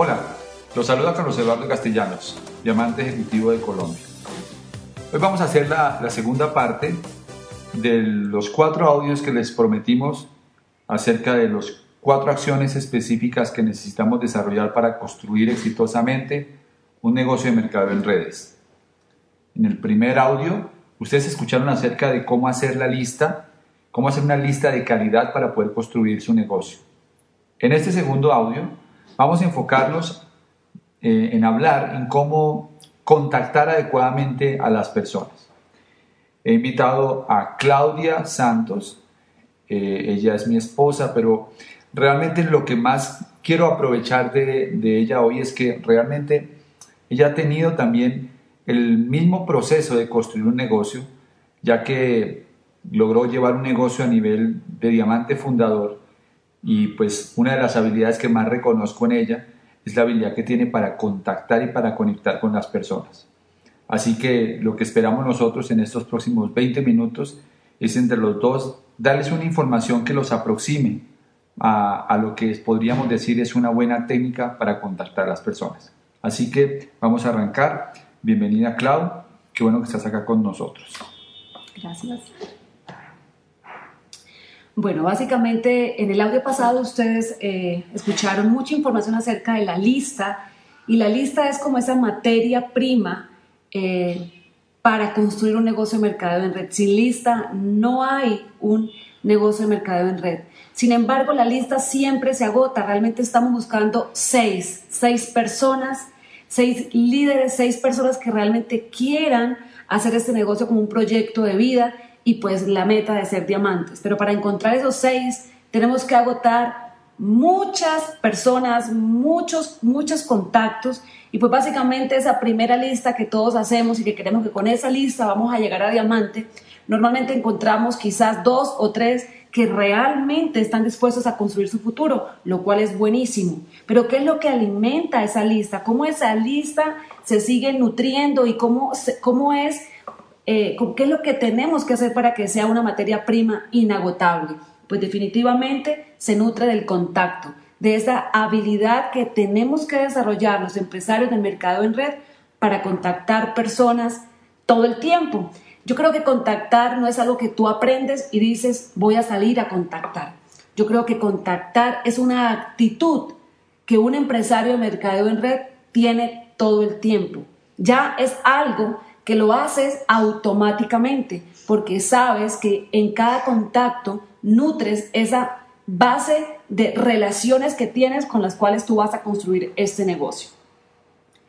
Hola, los saluda Carlos Eduardo Castellanos, diamante ejecutivo de Colombia. Hoy vamos a hacer la, la segunda parte de los cuatro audios que les prometimos acerca de las cuatro acciones específicas que necesitamos desarrollar para construir exitosamente un negocio de mercado en redes. En el primer audio, ustedes escucharon acerca de cómo hacer la lista, cómo hacer una lista de calidad para poder construir su negocio. En este segundo audio, vamos a enfocarnos eh, en hablar en cómo contactar adecuadamente a las personas. He invitado a Claudia Santos, eh, ella es mi esposa, pero realmente lo que más quiero aprovechar de, de ella hoy es que realmente ella ha tenido también el mismo proceso de construir un negocio, ya que logró llevar un negocio a nivel de diamante fundador y pues una de las habilidades que más reconozco en ella es la habilidad que tiene para contactar y para conectar con las personas. Así que lo que esperamos nosotros en estos próximos 20 minutos es entre los dos darles una información que los aproxime a, lo que podríamos decir es una buena técnica para contactar a las personas. Así que vamos a arrancar. Bienvenida, Clau. Qué bueno que estás acá con nosotros. Gracias. Bueno, básicamente en el audio pasado ustedes eh, escucharon mucha información acerca de la lista y la lista es como esa materia prima eh, para construir un negocio de mercadeo en red. Sin lista no hay un negocio de mercadeo en red. Sin embargo, la lista siempre se agota. Realmente estamos buscando seis, seis personas, seis líderes, seis personas que realmente quieran hacer este negocio como un proyecto de vida y pues la meta de ser diamantes. Pero para encontrar esos seis tenemos que agotar muchas personas, muchos, muchos contactos y pues básicamente esa primera lista que todos hacemos y que queremos que con esa lista vamos a llegar a diamante, normalmente encontramos quizás dos o tres que realmente están dispuestos a construir su futuro, lo cual es buenísimo. Pero ¿qué es lo que alimenta esa lista? ¿Cómo esa lista se sigue nutriendo y cómo, cómo es eh, ¿qué es lo que tenemos que hacer para que sea una materia prima inagotable? Pues definitivamente se nutre del contacto, de esa habilidad que tenemos que desarrollar los empresarios del mercado en red para contactar personas todo el tiempo. Yo creo que contactar no es algo que tú aprendes y dices voy a salir a contactar. Yo creo que contactar es una actitud que un empresario de mercado en red tiene todo el tiempo. Ya es algo que lo haces automáticamente porque sabes que en cada contacto nutres esa base de relaciones que tienes con las cuales tú vas a construir este negocio.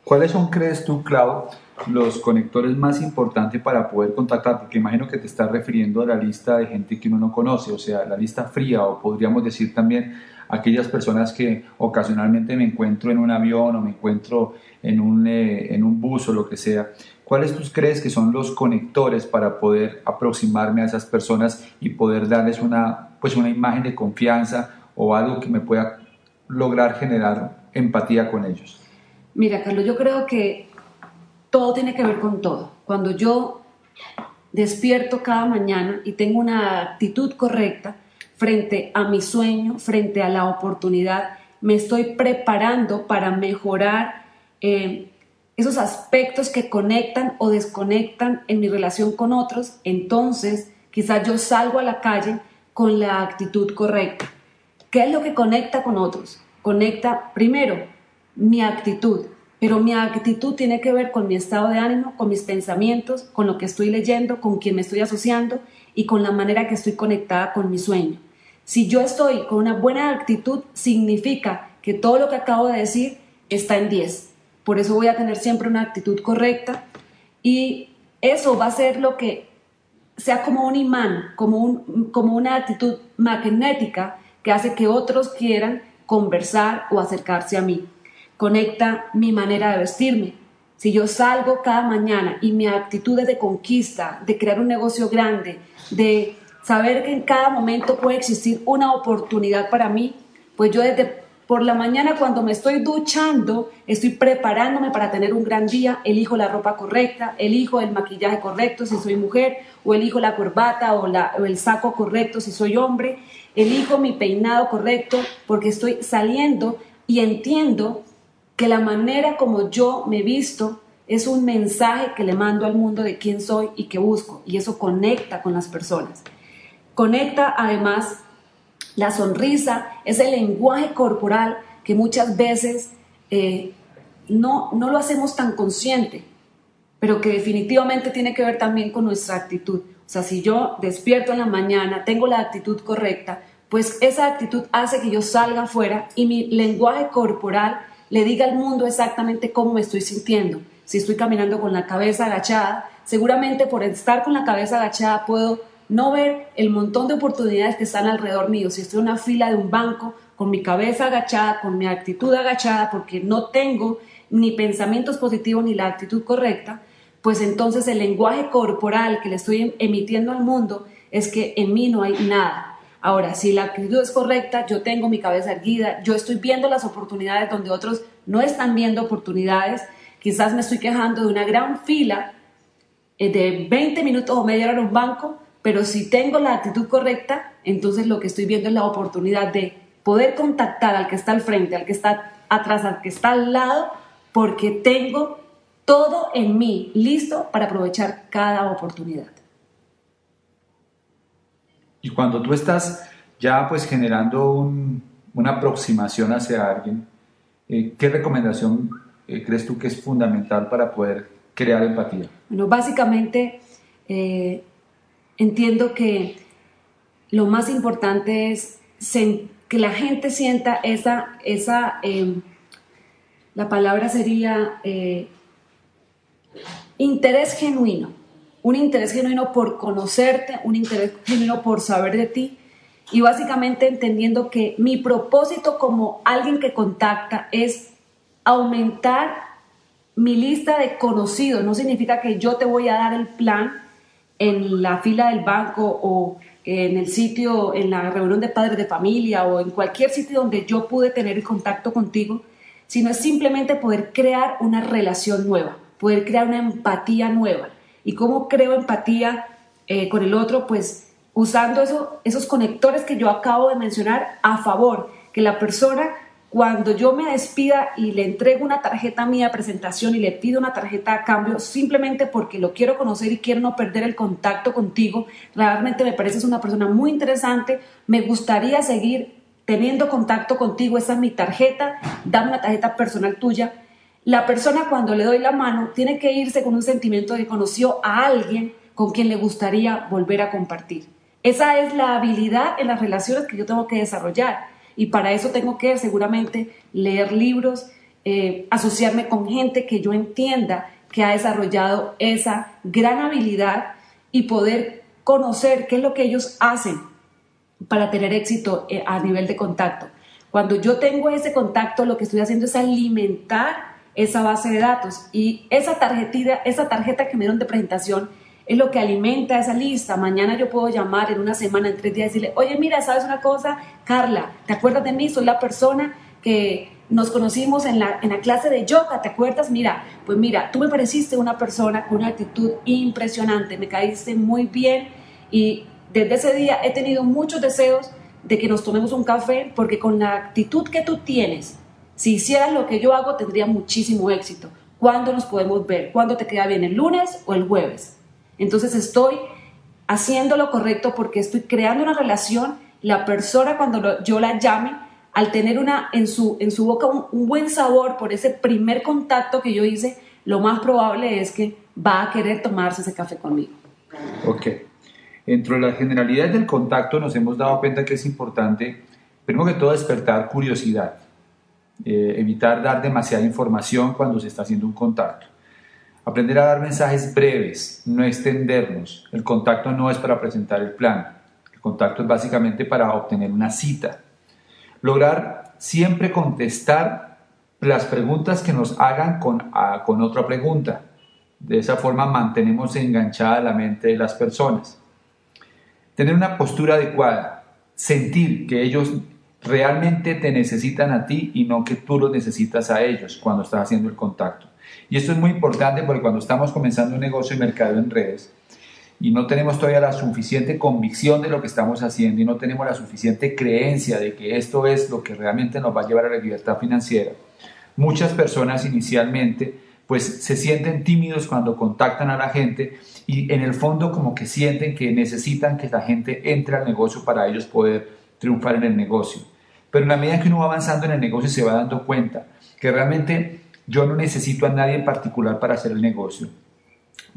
¿Cuáles son, crees tú, Clau, los conectores más importantes para poder contactar? Porque imagino que te estás refiriendo a la lista de gente que uno no conoce, o sea, la lista fría, o podríamos decir también aquellas personas que ocasionalmente me encuentro en un avión o me encuentro en un, eh, en un bus o lo que sea. ¿Cuáles tú crees que son los conectores para poder aproximarme a esas personas y poder darles una, pues una imagen de confianza o algo que me pueda lograr generar empatía con ellos? Mira, Carlos, yo creo que todo tiene que ver con todo. Cuando yo despierto cada mañana y tengo una actitud correcta frente a mi sueño, frente a la oportunidad, me estoy preparando para mejorar eh, esos aspectos que conectan o desconectan en mi relación con otros, entonces quizás yo salgo a la calle con la actitud correcta. ¿Qué es lo que conecta con otros? Conecta primero mi actitud, pero mi actitud tiene que ver con mi estado de ánimo, con mis pensamientos, con lo que estoy leyendo, con quien me estoy asociando y con la manera que estoy conectada con mi sueño. Si yo estoy con una buena actitud, significa que todo lo que acabo de decir está en 10 por eso voy a tener siempre una actitud correcta y eso va a ser lo que sea como un imán, como, un, como una actitud magnética que hace que otros quieran conversar o acercarse a mí. Conecta mi manera de vestirme. Si yo salgo cada mañana y mi actitud es de conquista, de crear un negocio grande, de saber que en cada momento puede existir una oportunidad para mí, pues yo desde por la mañana cuando me estoy duchando, estoy preparándome para tener un gran día, elijo la ropa correcta, elijo el maquillaje correcto si soy mujer, o elijo la corbata o, el saco correcto si soy hombre, elijo mi peinado correcto porque estoy saliendo y entiendo que la manera como yo me visto es un mensaje que le mando al mundo de quién soy y qué busco, y eso conecta con las personas. Conecta además la sonrisa, es el lenguaje corporal que muchas veces eh, no, no lo hacemos tan consciente, pero que definitivamente tiene que ver también con nuestra actitud. O sea, si yo despierto en la mañana, tengo la actitud correcta, pues esa actitud hace que yo salga afuera y mi lenguaje corporal le diga al mundo exactamente cómo me estoy sintiendo. Si estoy caminando con la cabeza agachada, seguramente por estar con la cabeza agachada puedo no ver el montón de oportunidades que están alrededor mío. Si estoy en una fila de un banco con mi cabeza agachada, con mi actitud agachada, porque no tengo ni pensamientos positivos ni la actitud correcta, pues entonces el lenguaje corporal que le estoy emitiendo al mundo es que en mí no hay nada. Ahora, si la actitud es correcta, yo tengo mi cabeza erguida, yo estoy viendo las oportunidades donde otros no están viendo oportunidades, quizás me estoy quejando de una gran fila eh, de 20 minutos o media hora en un banco, pero si tengo la actitud correcta, entonces lo que estoy viendo es la oportunidad de poder contactar al que está al frente, al que está atrás, al que está al lado, porque tengo todo en mí listo para aprovechar cada oportunidad. Y cuando tú estás ya pues generando una aproximación hacia alguien, eh, ¿qué recomendación eh, crees tú que es fundamental para poder crear empatía? Bueno, básicamente eh, entiendo que lo más importante es que la gente sienta esa, esa em, la palabra sería interés genuino, un interés genuino por conocerte, un interés genuino por saber de ti y básicamente entendiendo que mi propósito como alguien que contacta es aumentar mi lista de conocidos. No significa que yo te voy a dar el plan en la fila del banco o en el sitio, en la reunión de padres de familia o en cualquier sitio donde yo pude tener contacto contigo, sino es simplemente poder crear una relación nueva poder crear una empatía nueva. ¿Y cómo creo empatía eh, con el otro? Pues usando eso, esos conectores que yo acabo de mencionar a favor, que la persona cuando yo me despida y le entrego una tarjeta mía de presentación y le pido una tarjeta a cambio simplemente porque lo quiero conocer y quiero no perder el contacto contigo, realmente me pareces una persona muy interesante, me gustaría seguir teniendo contacto contigo, esa es mi tarjeta, dame una tarjeta personal tuya. La persona cuando le doy la mano tiene que irse con un sentimiento de que conoció a alguien con quien le gustaría volver a compartir. Esa es la habilidad en las relaciones que yo tengo que desarrollar y para eso tengo que seguramente leer libros, eh, asociarme con gente que yo entienda que ha desarrollado esa gran habilidad y poder conocer qué es lo que ellos hacen para tener éxito eh, a nivel de contacto. Cuando yo tengo ese contacto, lo que estoy haciendo es alimentar esa base de datos. Y esa esa tarjeta que me dieron de presentación es lo que alimenta esa lista. Mañana yo puedo llamar en una semana, en tres días, decirle, oye, mira, ¿sabes una cosa? Carla, ¿te acuerdas de mí? Soy la persona que nos conocimos en la, en la clase de yoga, ¿te acuerdas? Mira, pues mira, tú me pareciste una persona con una actitud impresionante, me caíste muy bien y desde ese día he tenido muchos deseos de que nos tomemos un café porque con la actitud que tú tienes, si hicieras lo que yo hago, tendría muchísimo éxito. ¿Cuándo nos podemos ver? ¿Cuándo te queda bien? ¿El lunes o el jueves? Entonces estoy haciendo lo correcto porque estoy creando una relación. La persona cuando yo la llame, al tener una, en, su, en su boca un, buen sabor por ese primer contacto que yo hice, lo más probable es que va a querer tomarse ese café conmigo. Ok. Entre las generalidades del contacto nos hemos dado cuenta que es importante, primero que todo, despertar curiosidad. Eh, evitar dar demasiada información cuando se está haciendo un contacto. Aprender a dar mensajes breves, no extendernos. El contacto no es para presentar el plan. El contacto es básicamente para obtener una cita. Lograr siempre contestar las preguntas que nos hagan con, otra pregunta. De esa forma mantenemos enganchada la mente de las personas. Tener una postura adecuada. Sentir que ellos realmente te necesitan a ti y no que tú los necesitas a ellos cuando estás haciendo el contacto. Y esto es muy importante porque cuando estamos comenzando un negocio de mercado en redes y no tenemos todavía la suficiente convicción de lo que estamos haciendo y no tenemos la suficiente creencia de que esto es lo que realmente nos va a llevar a la libertad financiera, muchas personas inicialmente pues se sienten tímidos cuando contactan a la gente y en el fondo como que sienten que necesitan que la gente entre al negocio para ellos poder triunfar en el negocio. Pero en la medida que uno va avanzando en el negocio se va dando cuenta que realmente yo no necesito a nadie en particular para hacer el negocio,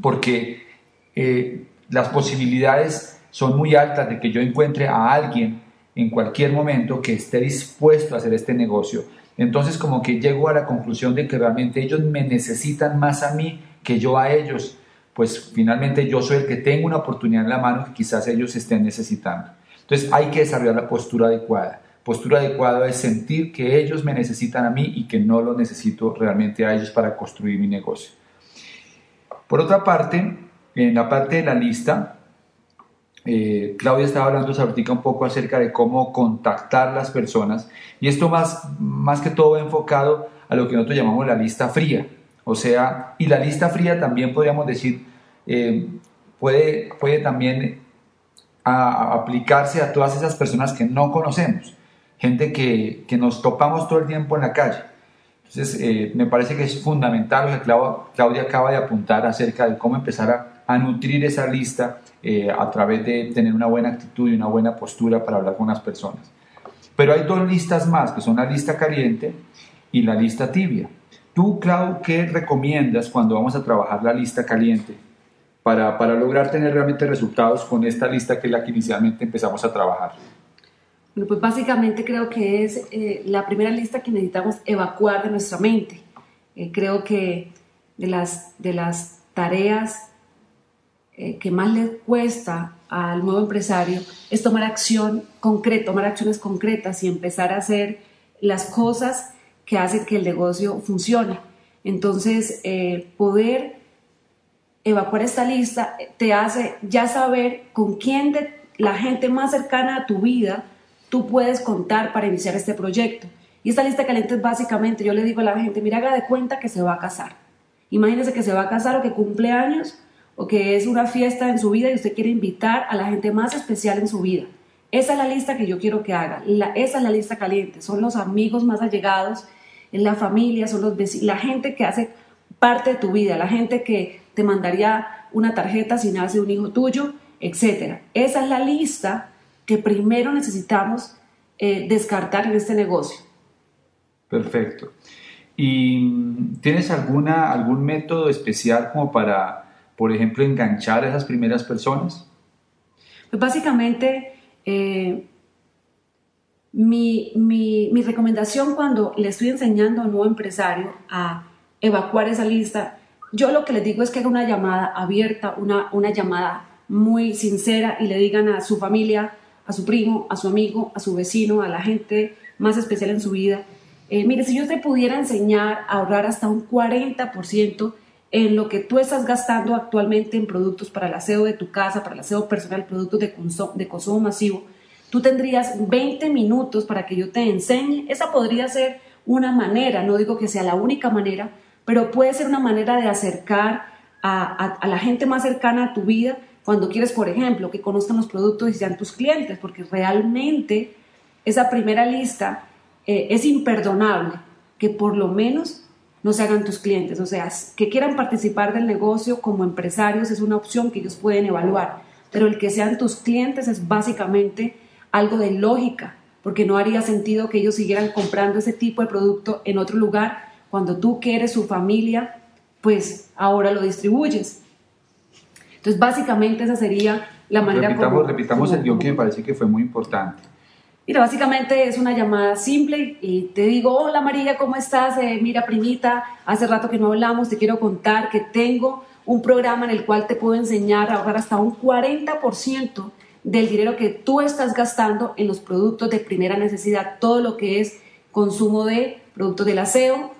porque eh, las posibilidades son muy altas de que yo encuentre a alguien en cualquier momento que esté dispuesto a hacer este negocio entonces como que llego a la conclusión de que realmente ellos me necesitan más a mí que yo a ellos, pues finalmente yo soy el que tengo una oportunidad en la mano que quizás ellos estén necesitando. Entonces hay que desarrollar la postura adecuada. Postura adecuada es sentir que ellos me necesitan a mí y que no lo necesito realmente a ellos para construir mi negocio. Por otra parte, en la parte de la lista, eh, Claudia estaba hablando ahorita un poco acerca de cómo contactar las personas y esto más, más que todo enfocado a lo que nosotros llamamos la lista fría. O sea, y la lista fría también podríamos decir, eh, puede, puede también aplicarse a todas esas personas que no conocemos, gente que, que, nos topamos todo el tiempo en la calle. Entonces, eh, me parece que es fundamental lo que Claudia acaba de apuntar acerca de cómo empezar a a nutrir esa lista eh, a través de tener una buena actitud y una buena postura para hablar con las personas. Pero hay dos listas más, que son la lista caliente y la lista tibia. Tú, Clau, ¿qué recomiendas cuando vamos a trabajar la lista caliente para, para lograr tener realmente resultados con esta lista que es la que inicialmente empezamos a trabajar? Bueno, pues básicamente creo que es eh, la primera lista que necesitamos evacuar de nuestra mente. Eh, creo que de las, de las tareas eh, que más le cuesta al nuevo empresario es tomar acción concreta, tomar acciones concretas y empezar a hacer las cosas que hacen que el negocio funcione. Entonces, poder evacuar esta lista te hace ya saber con quién la gente más cercana a tu vida tú puedes contar para iniciar este proyecto. Y esta lista caliente es básicamente, yo le digo a la gente, mira, haga de cuenta que se va a casar. Imagínese que se va a casar o que cumple años o que es una fiesta en su vida y usted quiere invitar a la gente más especial en su vida. Esa es la lista que yo quiero que haga. esa es la lista caliente. Son los amigos más allegados, en la familia, son los la gente que hace parte de tu vida, la gente que te mandaría una tarjeta si nace un hijo tuyo, etc. Esa es la lista que primero necesitamos eh, descartar en este negocio. Perfecto. ¿Y tienes alguna, algún método especial como para por ejemplo, enganchar a esas primeras personas? Pues básicamente, eh, mi, mi, mi, recomendación cuando le estoy enseñando a un nuevo empresario a evacuar esa lista, yo lo que les digo es que haga una llamada abierta, una, una llamada muy sincera y le digan a su familia, a su primo, a su amigo, a su vecino, a la gente más especial en su vida, eh, mire, si yo te pudiera enseñar a ahorrar hasta un 40%, en lo que tú estás gastando actualmente en productos para el aseo de tu casa, para el aseo personal, productos de consumo, de consumo masivo, tú tendrías 20 minutos para que yo te enseñe. Esa podría ser una manera, no digo que sea la única manera, pero puede ser una manera de acercar a, la gente más cercana a tu vida cuando quieres, por ejemplo, que conozcan los productos y sean tus clientes, porque realmente esa primera lista eh, es imperdonable, que por lo menos no se hagan tus clientes. O sea, que quieran participar del negocio como empresarios es una opción que ellos pueden evaluar, pero el que sean tus clientes es básicamente algo de lógica, porque no haría sentido que ellos siguieran comprando ese tipo de producto en otro lugar cuando tú que eres su familia, pues ahora lo distribuyes. Entonces, básicamente esa sería la manera repitamos, como... Repitamos el guion que me parece que fue muy importante. Mira, básicamente es una llamada simple y te digo, hola María, ¿cómo estás? Eh, mira, primita, hace rato que no hablamos, te quiero contar que tengo un programa en el cual te puedo enseñar a ahorrar hasta un 40% del dinero que tú estás gastando en los productos de primera necesidad, todo lo que es consumo de productos del aseo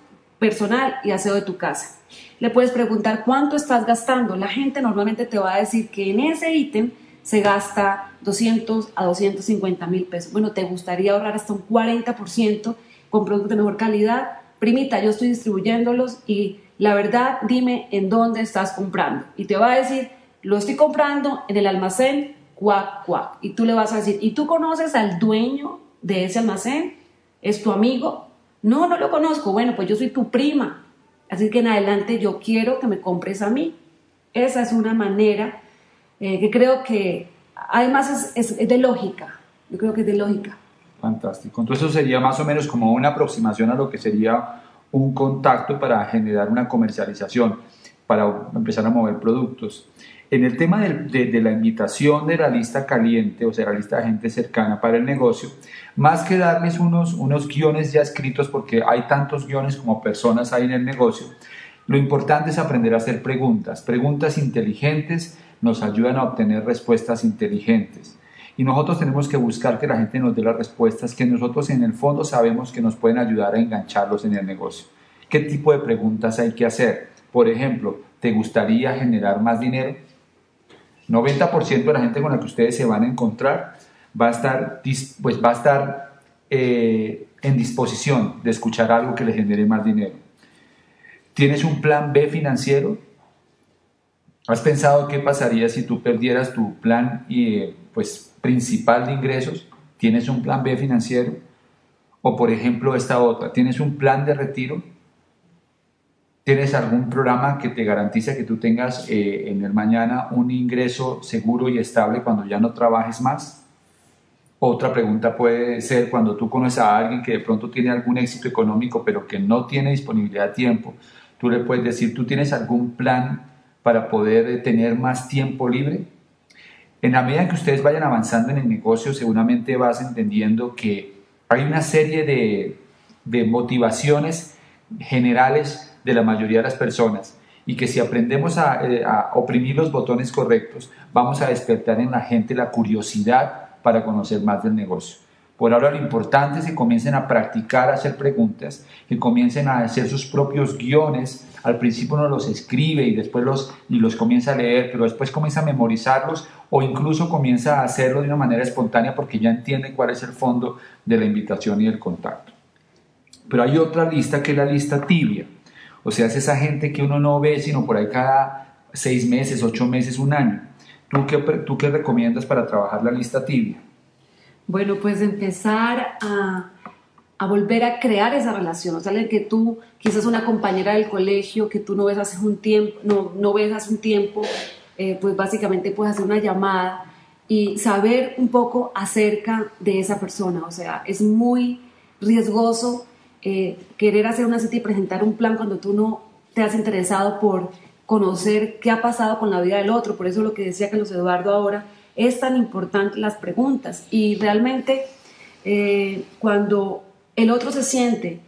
personal y aseo de tu casa. Le puedes preguntar cuánto estás gastando. La gente normalmente te va a decir que en ese ítem se gasta 200 a 250 mil pesos. Bueno, ¿te gustaría ahorrar hasta un 40% con productos de mejor calidad? Primita, yo estoy distribuyéndolos y la verdad, dime en dónde estás comprando. Y te va a decir, lo estoy comprando en el almacén cuac, cuac. Y tú le vas a decir, ¿y tú conoces al dueño de ese almacén? ¿Es tu amigo? No, no lo conozco. Bueno, pues yo soy tu prima. Así que en adelante yo quiero que me compres a mí. Esa es una manera eh, que creo que además es, es, de lógica. Yo creo que es de lógica. Fantástico. Entonces eso sería más o menos como una aproximación a lo que sería un contacto para generar una comercialización, para empezar a mover productos. En el tema de, la invitación de la lista caliente, o sea, la lista de gente cercana para el negocio, más que darles unos, unos guiones ya escritos, porque hay tantos guiones como personas hay en el negocio, lo importante es aprender a hacer preguntas. Preguntas inteligentes nos ayudan a obtener respuestas inteligentes. Y nosotros tenemos que buscar que la gente nos dé las respuestas que nosotros en el fondo sabemos que nos pueden ayudar a engancharlos en el negocio. ¿Qué tipo de preguntas hay que hacer? Por ejemplo, ¿te gustaría generar más dinero? 90% de la gente con la que ustedes se van a encontrar va a estar, pues va a estar eh, en disposición de escuchar algo que le genere más dinero. ¿Tienes un plan B financiero? ¿Has pensado qué pasaría si tú perdieras tu plan eh, pues, principal de ingresos? ¿Tienes un plan B financiero? O por ejemplo esta otra, ¿tienes un plan de retiro? ¿Tienes algún programa que te garantice que tú tengas eh, en el mañana un ingreso seguro y estable cuando ya no trabajes más? Otra pregunta puede ser cuando tú conoces a alguien que de pronto tiene algún éxito económico pero que no tiene disponibilidad de tiempo, tú le puedes decir, ¿tú tienes algún plan para poder tener más tiempo libre? En la medida que ustedes vayan avanzando en el negocio, seguramente vas entendiendo que hay una serie de, de motivaciones generales de la mayoría de las personas y que si aprendemos eh, a, oprimir los botones correctos, vamos a despertar en la gente la curiosidad para conocer más del negocio. Por ahora lo importante es que comiencen a practicar, a hacer preguntas, que comiencen a hacer sus propios guiones. Al principio uno los escribe y después los, y los comienza a leer, pero después comienza a memorizarlos o incluso comienza a hacerlo de una manera espontánea porque ya entiende cuál es el fondo de la invitación y el contacto. Pero hay otra lista que es la lista tibia. O sea, es esa gente que uno no ve sino por ahí cada seis meses, ocho meses, un año. ¿Tú qué, tú qué recomiendas para trabajar la lista tibia? Bueno, pues empezar a, a volver a crear esa relación. O sea, que tú, quizás una compañera del colegio que tú no ves hace un tiempo, no, no ves hace un tiempo, eh, pues básicamente puedes hacer una llamada y saber un poco acerca de esa persona. O sea, es muy riesgoso eh, querer hacer una cita y presentar un plan cuando tú no te has interesado por conocer qué ha pasado con la vida del otro. Por eso lo que decía Carlos Eduardo ahora, es tan importante las preguntas. Y realmente eh, cuando el otro se siente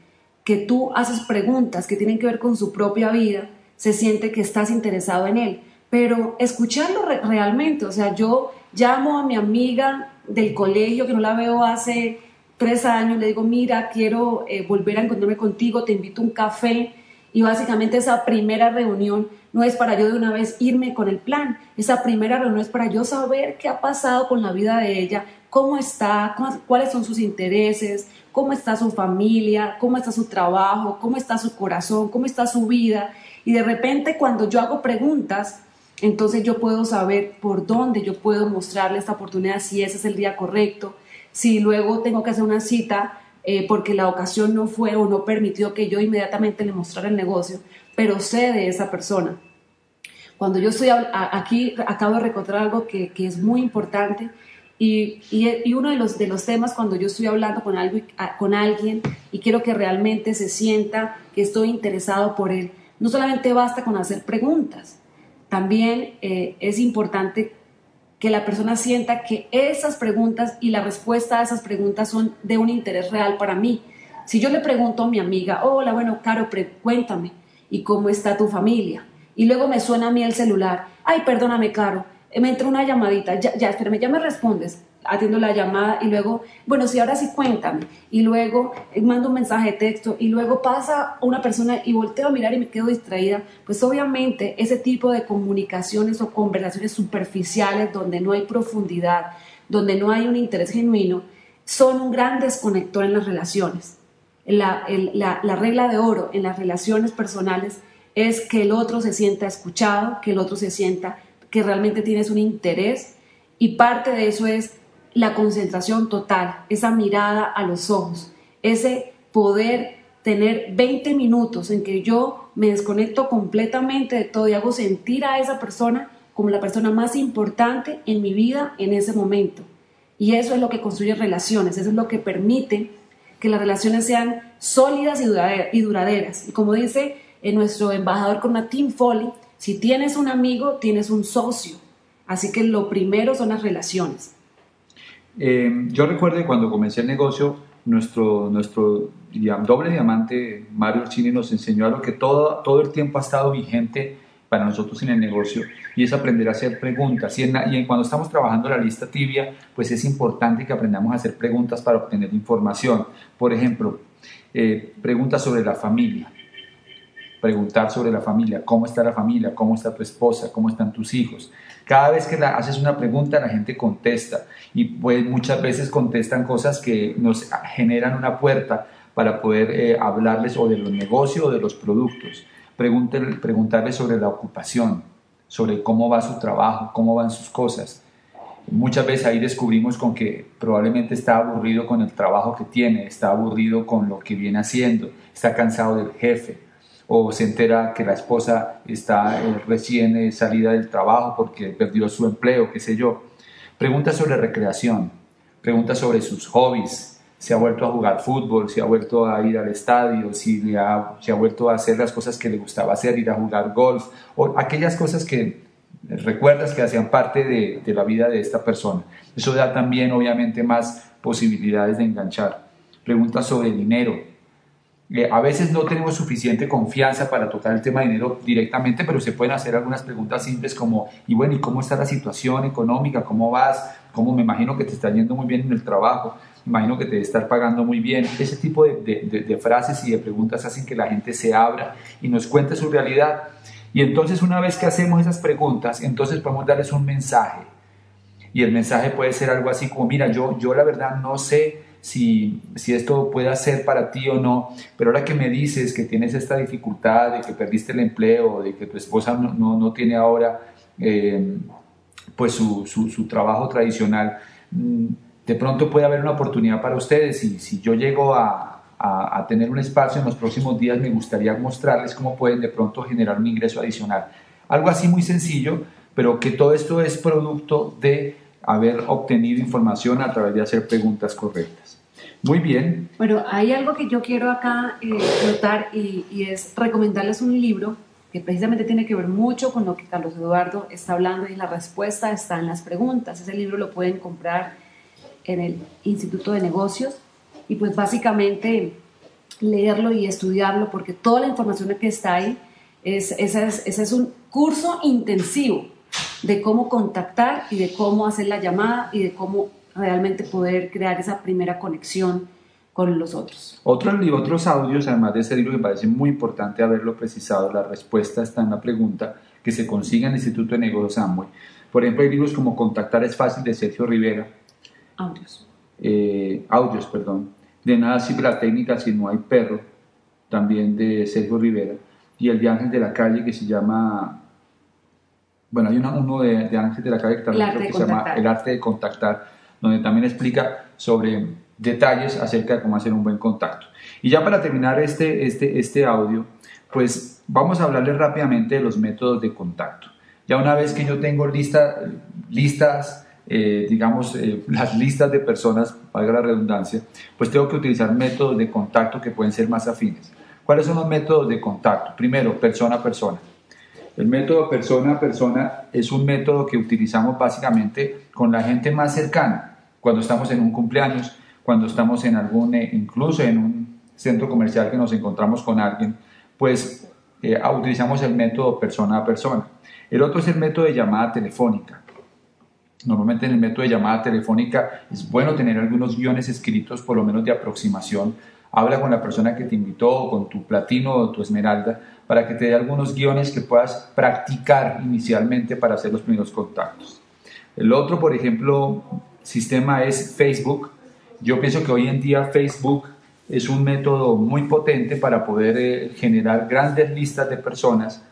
que tú haces preguntas que tienen que ver con su propia vida, se siente que estás interesado en él. Pero escucharlo realmente, o sea, yo llamo a mi amiga del colegio que no la veo hace tres años, le digo, mira, quiero eh, volver a encontrarme contigo, te invito a un café. Y básicamente esa primera reunión no es para yo de una vez irme con el plan. Esa primera reunión es para yo saber qué ha pasado con la vida de ella, cómo está, cuáles son sus intereses, cómo está su familia, cómo está su trabajo, cómo está su corazón, cómo está su vida. Y de repente cuando yo hago preguntas, entonces yo puedo saber por dónde yo puedo mostrarle esta oportunidad, si ese es el día correcto, si luego tengo que hacer una cita eh, porque la ocasión no fue o no permitió que yo inmediatamente le mostrara el negocio, pero sé de esa persona. Cuando yo estoy aquí, acabo de recordar algo que, es muy importante y, uno de los, temas cuando yo estoy hablando con alguien y quiero que realmente se sienta que estoy interesado por él, no solamente basta con hacer preguntas, también eh, es importante que la persona sienta que esas preguntas y la respuesta a esas preguntas son de un interés real para mí. Si yo le pregunto a mi amiga, hola, bueno, Caro, cuéntame, ¿y cómo está tu familia? Y luego me suena a mí el celular, ay, perdóname, Caro, me entra una llamadita, ya, ya, espérame, ya me respondes atiendo la llamada y luego, bueno, sí, ahora sí cuéntame. Y luego eh, mando un mensaje de texto y luego pasa una persona y volteo a mirar y me quedo distraída. Pues obviamente ese tipo de comunicaciones o conversaciones superficiales donde no hay profundidad, donde no hay un interés genuino, son un gran desconector en las relaciones. La, la, la regla de oro en las relaciones personales es que el otro se sienta escuchado, que el otro se sienta que realmente tienes un interés y parte de eso es la concentración total, esa mirada a los ojos, ese poder tener 20 minutos en que yo me desconecto completamente de todo y hago sentir a esa persona como la persona más importante en mi vida en ese momento. Y eso es lo que construye relaciones, eso es lo que permite que las relaciones sean sólidas y duraderas. Y como dice en nuestro embajador con Tim Foley, si tienes un amigo, tienes un socio. Así que lo primero son las relaciones. Eh, yo recuerdo cuando comencé el negocio, nuestro, nuestro doble diamante, Mario Orsini, nos enseñó algo que todo, todo el tiempo ha estado vigente para nosotros en el negocio y es aprender a hacer preguntas. Y, en, cuando estamos trabajando la lista tibia, pues es importante que aprendamos a hacer preguntas para obtener información. Por ejemplo, eh, preguntas sobre la familia. Preguntar sobre la familia, cómo está la familia, cómo está tu esposa, cómo están tus hijos. Cada vez que la, haces una pregunta, la gente contesta y pues muchas veces contestan cosas que nos generan una puerta para poder eh, hablarles o de los negocios o de los productos. preguntarles sobre la ocupación, sobre cómo va su trabajo, cómo van sus cosas. Muchas veces ahí descubrimos con que probablemente está aburrido con el trabajo que tiene, está aburrido con lo que viene haciendo, está cansado del jefe, o se entera que la esposa está eh, recién eh, salida del trabajo porque perdió su empleo, qué sé yo. Pregunta sobre recreación, pregunta sobre sus hobbies, si ha vuelto a jugar fútbol, si ha vuelto a ir al estadio, si, ha, ha vuelto a hacer las cosas que le gustaba hacer, ir a jugar golf, o aquellas cosas que recuerdas que hacían parte de, de la vida de esta persona. Eso da también obviamente más posibilidades de enganchar. Pregunta sobre dinero, eh, a veces no tenemos suficiente confianza para tocar el tema de dinero directamente, pero se pueden hacer algunas preguntas simples como, y bueno, ¿y cómo está la situación económica? ¿Cómo vas? ¿Cómo me imagino que te está yendo muy bien en el trabajo? Imagino que te debe estar pagando muy bien. Ese tipo de, de frases y de preguntas hacen que la gente se abra y nos cuente su realidad. Y entonces una vez que hacemos esas preguntas, entonces podemos darles un mensaje. Y el mensaje puede ser algo así como, mira, yo, yo la verdad no sé si, si esto puede ser para ti o no, pero ahora que me dices que tienes esta dificultad de que perdiste el empleo, de que tu esposa no, no, tiene ahora eh, pues su, su, trabajo tradicional, mm, de pronto puede haber una oportunidad para ustedes y si yo llego a, a, a, tener un espacio en los próximos días, me gustaría mostrarles cómo pueden de pronto generar un ingreso adicional. Algo así muy sencillo, pero que todo esto es producto de haber obtenido información a través de hacer preguntas correctas. Muy bien. Bueno, hay algo que yo quiero acá eh, notar y, es recomendarles un libro que precisamente tiene que ver mucho con lo que Carlos Eduardo está hablando y la respuesta está en las preguntas. Ese libro lo pueden comprar en el Instituto de Negocios y pues básicamente leerlo y estudiarlo porque toda la información que está ahí es, ese es un curso intensivo de cómo contactar y de cómo hacer la llamada y de cómo realmente poder crear esa primera conexión con los otros. Otros, otros audios, además de ese libro, me parece muy importante haberlo precisado, la respuesta está en la pregunta que se consiga en el Instituto de Negocios Amway. Por ejemplo, hay libros como Contactar es fácil de Sergio Rivera. Audios. Eh, audios, perdón. De nada sirve la técnica si no hay perro, también de Sergio Rivera. Y el de Ángel de la Calle que se llama bueno, hay uno de, de Ángel de la Calle que también creo que se llama El arte de contactar, donde también explica sobre detalles acerca de cómo hacer un buen contacto. Y ya para terminar este, este, este audio, pues vamos a hablarles rápidamente de los métodos de contacto. Ya una vez que yo tengo lista, listas, eh, digamos, eh, las listas de personas, valga la redundancia, pues tengo que utilizar métodos de contacto que pueden ser más afines. ¿Cuáles son los métodos de contacto? Primero, persona a persona. El método persona a persona es un método que utilizamos básicamente con la gente más cercana, cuando estamos en un cumpleaños, cuando estamos en algún, eh, incluso en un centro comercial que nos encontramos con alguien, pues eh, utilizamos el método persona a persona. El otro es el método de llamada telefónica. Normalmente en el método de llamada telefónica es bueno tener algunos guiones escritos, por lo menos de aproximación. Habla con la persona que te invitó, o con tu platino o tu esmeralda, para que te dé algunos guiones que puedas practicar inicialmente para hacer los primeros contactos. El otro, por ejemplo, sistema es Facebook. Yo pienso que hoy en día Facebook es un método muy potente para poder eh, generar grandes listas de personas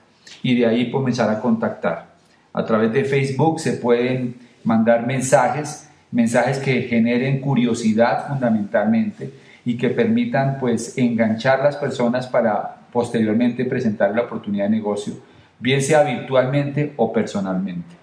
y de ahí comenzar a contactar. A través de Facebook se pueden mandar mensajes, mensajes que generen curiosidad fundamentalmente y que permitan pues enganchar las personas para posteriormente presentar la oportunidad de negocio, bien sea virtualmente o personalmente.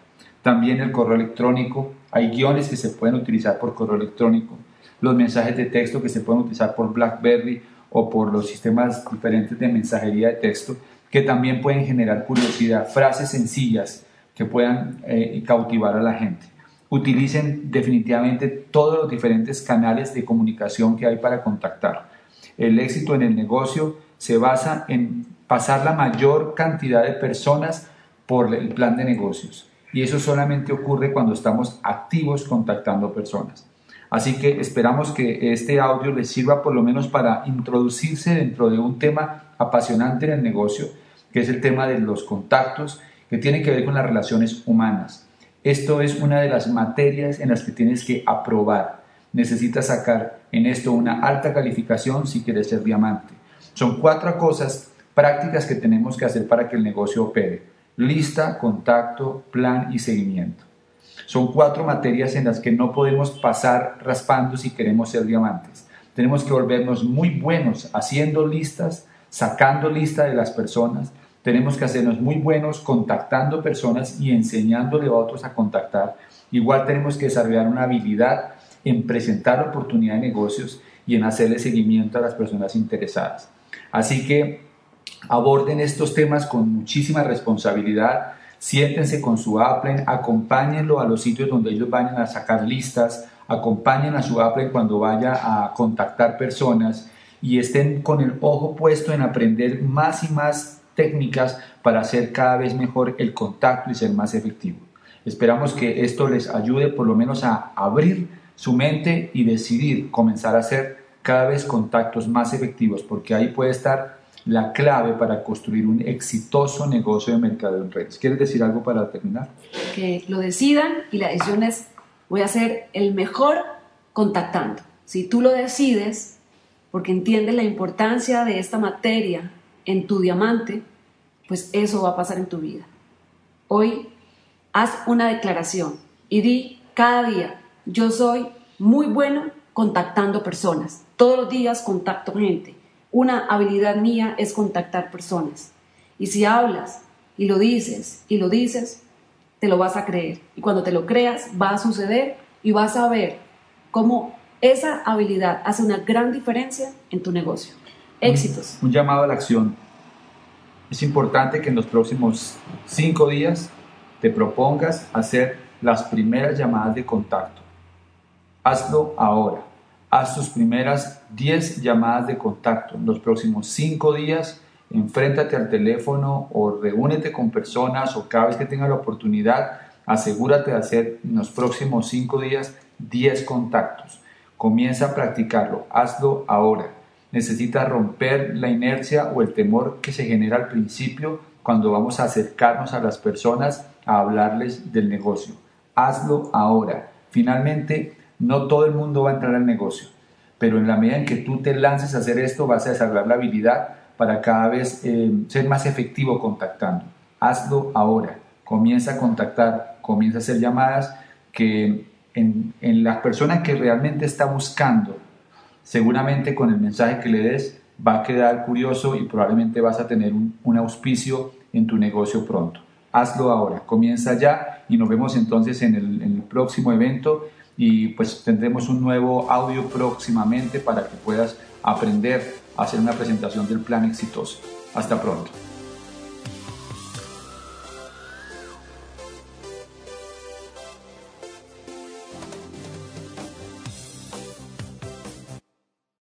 También el correo electrónico, hay guiones que se pueden utilizar por correo electrónico, los mensajes de texto que se pueden utilizar por BlackBerry o por los sistemas diferentes de mensajería de texto, que también pueden generar curiosidad, frases sencillas que puedan eh, cautivar a la gente. Utilicen definitivamente todos los diferentes canales de comunicación que hay para contactar. El éxito en el negocio se basa en pasar la mayor cantidad de personas por el plan de negocios. Y eso solamente ocurre cuando estamos activos contactando personas. Así que esperamos que este audio les sirva por lo menos para introducirse dentro de un tema apasionante en el negocio, que es el tema de los contactos, que tiene que ver con las relaciones humanas. Esto es una de las materias en las que tienes que aprobar. Necesitas sacar en esto una alta calificación si quieres ser diamante. Son cuatro cosas prácticas que tenemos que hacer para que el negocio opere. Lista, contacto, plan y seguimiento. Son cuatro materias en las que no podemos pasar raspando si queremos ser diamantes. Tenemos que volvernos muy buenos haciendo listas, sacando lista de las personas. Tenemos que hacernos muy buenos contactando personas y enseñándole a otros a contactar. Igual tenemos que desarrollar una habilidad en presentar oportunidad de negocios y en hacerle seguimiento a las personas interesadas. Así que aborden estos temas con muchísima responsabilidad siéntense con su Apple, acompáñenlo a los sitios donde ellos vayan a sacar listas, acompañen a su Apple cuando vaya a contactar personas y estén con el ojo puesto en aprender más y más técnicas para hacer cada vez mejor el contacto y ser más efectivo. Esperamos que esto les ayude por lo menos a abrir su mente y decidir comenzar a hacer cada vez contactos más efectivos, porque ahí puede estar la clave para construir un exitoso negocio de mercado en redes. ¿Quieres decir algo para terminar? Que lo decidan y la decisión es, voy a ser el mejor contactando. Si tú lo decides, porque entiendes la importancia de esta materia en tu diamante, pues eso va a pasar en tu vida. Hoy haz una declaración y di cada día, yo soy muy bueno contactando personas. Todos los días contacto gente una habilidad mía es contactar personas. Y si hablas y lo dices y lo dices, te lo vas a creer. Y cuando te lo creas, va a suceder y vas a ver cómo esa habilidad hace una gran diferencia en tu negocio. Éxitos. Un, llamado a la acción. Es importante que en los próximos cinco días te propongas hacer las primeras llamadas de contacto. Hazlo ahora haz tus primeras 10 llamadas de contacto. En los próximos 5 días, enfréntate al teléfono o reúnete con personas o cada vez que tengas la oportunidad, asegúrate de hacer en los próximos 5 días 10 contactos. Comienza a practicarlo, hazlo ahora. Necesitas romper la inercia o el temor que se genera al principio cuando vamos a acercarnos a las personas a hablarles del negocio. Hazlo ahora. Finalmente, no todo el mundo va a entrar al negocio, pero en la medida en que tú te lances a hacer esto, vas a desarrollar la habilidad para cada vez eh, ser más efectivo contactando. Hazlo ahora. Comienza a contactar, comienza a hacer llamadas que en, la persona que realmente está buscando, seguramente con el mensaje que le des, va a quedar curioso y probablemente vas a tener un auspicio en tu negocio pronto. Hazlo ahora, comienza ya y nos vemos entonces en en el próximo evento y pues tendremos un nuevo audio próximamente para que puedas aprender a hacer una presentación del plan exitoso. Hasta pronto.